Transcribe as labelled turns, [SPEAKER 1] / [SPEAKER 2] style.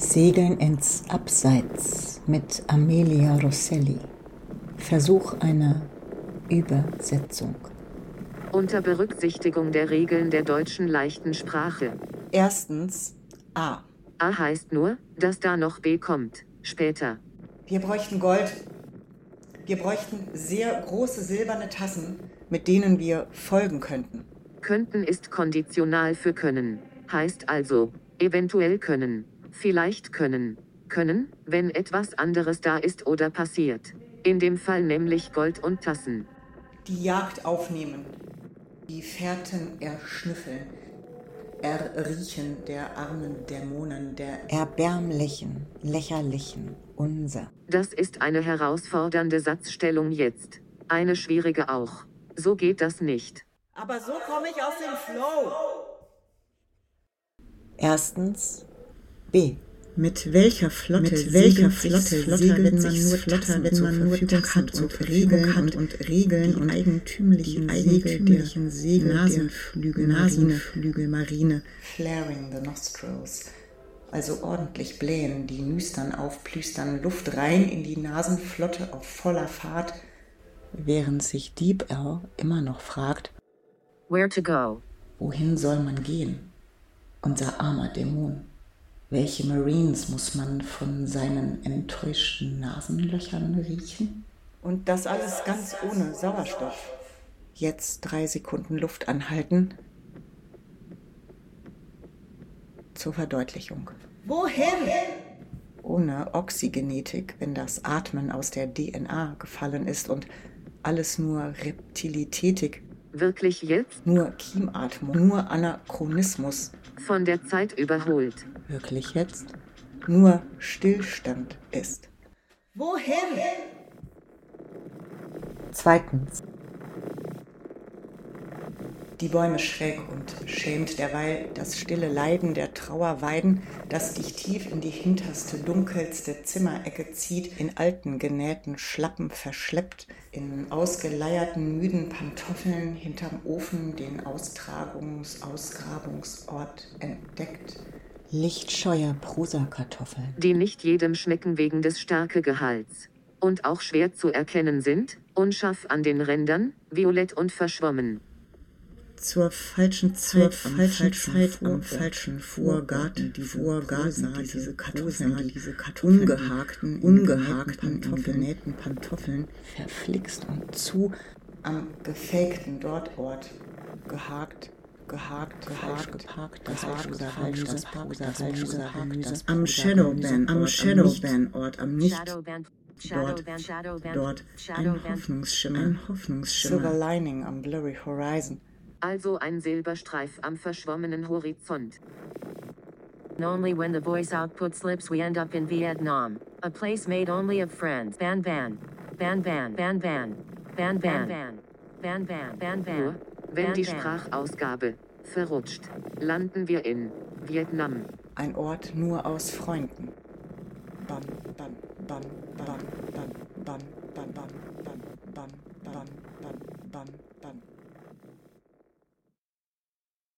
[SPEAKER 1] Segeln ins Abseits mit Amelia Rosselli. Versuch einer Übersetzung.
[SPEAKER 2] Unter Berücksichtigung der Regeln der deutschen leichten Sprache.
[SPEAKER 3] Erstens A.
[SPEAKER 2] A heißt nur, dass da noch B kommt. Später.
[SPEAKER 3] Wir bräuchten Gold. Wir bräuchten sehr große silberne Tassen, mit denen wir folgen könnten.
[SPEAKER 2] Könnten ist konditional für können. Heißt also, eventuell können. Vielleicht können. Können, wenn etwas anderes da ist oder passiert. In dem Fall nämlich Gold und Tassen.
[SPEAKER 3] Die Jagd aufnehmen. Die Fährten erschnüffeln. Erriechen der armen Dämonen, der
[SPEAKER 1] Erbärmlichen, lächerlichen, unser.
[SPEAKER 2] Das ist eine herausfordernde Satzstellung jetzt. Eine schwierige auch. So geht das nicht.
[SPEAKER 3] Aber so komme ich aus dem Flow.
[SPEAKER 1] Erstens B.
[SPEAKER 3] Mit welcher Flotte,
[SPEAKER 1] Mit welcher
[SPEAKER 3] Flotte,
[SPEAKER 1] Flotte
[SPEAKER 3] Flotte wenn man nur
[SPEAKER 1] flotter, wenn man nur Tassen
[SPEAKER 3] hat und Regeln
[SPEAKER 1] hat
[SPEAKER 3] und,
[SPEAKER 1] und
[SPEAKER 3] Regeln
[SPEAKER 1] die
[SPEAKER 3] und
[SPEAKER 1] eigentümlichen Segel der
[SPEAKER 3] Segel
[SPEAKER 1] Nasenflügel.
[SPEAKER 3] Nasenflügel, Marine. Flaring the nostrils. Also ordentlich blähen, die Nüstern aufplüstern, Luft rein in die Nasenflotte auf voller Fahrt.
[SPEAKER 1] Während sich Deep L immer noch fragt,
[SPEAKER 2] Where to go?
[SPEAKER 1] wohin soll man gehen? Unser armer Dämon. Welche Marines muss man von seinen enttäuschten Nasenlöchern riechen?
[SPEAKER 3] Und das alles ganz ohne Sauerstoff. Jetzt drei Sekunden Luft anhalten. Zur Verdeutlichung. Wohin? Ohne Oxygenetik, wenn das Atmen aus der DNA gefallen ist und alles nur Reptilitätik,
[SPEAKER 2] Wirklich jetzt?
[SPEAKER 3] nur Kiematmung, nur Anachronismus,
[SPEAKER 2] Von der Zeit überholt.
[SPEAKER 1] Wirklich jetzt?
[SPEAKER 3] nur Stillstand ist. Wohin?
[SPEAKER 1] Zweitens.
[SPEAKER 3] Die Bäume schräg und schämt derweil das stille Leiden der Trauer weiden, das dich tief in die hinterste, dunkelste Zimmerecke zieht, in alten, genähten Schlappen verschleppt, in ausgeleierten, müden Pantoffeln hinterm Ofen den Austragungs-, Ausgrabungsort entdeckt.
[SPEAKER 1] Lichtscheuer Prosakartoffeln.
[SPEAKER 2] Die nicht jedem schmecken wegen des Stärkegehalts. Und auch schwer zu erkennen sind, unscharf an den Rändern, violett und verschwommen.
[SPEAKER 3] Zur falschen Zeit, zur falschen Zeit am falschen Vorgarten, die Vorgarten, diese Kartoffeln, diese Kartoffeln, ungehakten, ungehakten, genähten Pantoffeln,
[SPEAKER 1] Verflixt und zu
[SPEAKER 3] am gefakten Dortort, gehakt, gehakt, gehakt,
[SPEAKER 1] geparkt, das
[SPEAKER 3] gehakt,
[SPEAKER 1] Gemüse,
[SPEAKER 3] gehakt,
[SPEAKER 1] das
[SPEAKER 3] gehakt,
[SPEAKER 1] Gemüse,
[SPEAKER 3] das
[SPEAKER 1] Gemüse,
[SPEAKER 3] Gemüse,
[SPEAKER 1] Gemüse,
[SPEAKER 3] am Shadowban, am Shadowban-Ort, am nicht dort, dort, ein. Hoffnungsschimmer, ein Hoffnungsschimmer, Silver Lining am Blurry Horizon,
[SPEAKER 2] Also ein Silberstreif am verschwommenen Horizont.
[SPEAKER 4] Only when the voice output slips we end up in Vietnam. A place made only of friends. Ban ban. Ban ban. Ban ban. Ban ban. Ban ban. Ban ban.
[SPEAKER 2] Nur, wenn
[SPEAKER 4] Ban
[SPEAKER 2] die
[SPEAKER 4] ban.
[SPEAKER 2] Sprachausgabe verrutscht, landen wir in Vietnam.
[SPEAKER 3] ein Ort nur aus Freunden. Ban, ban, ban, ban, ban,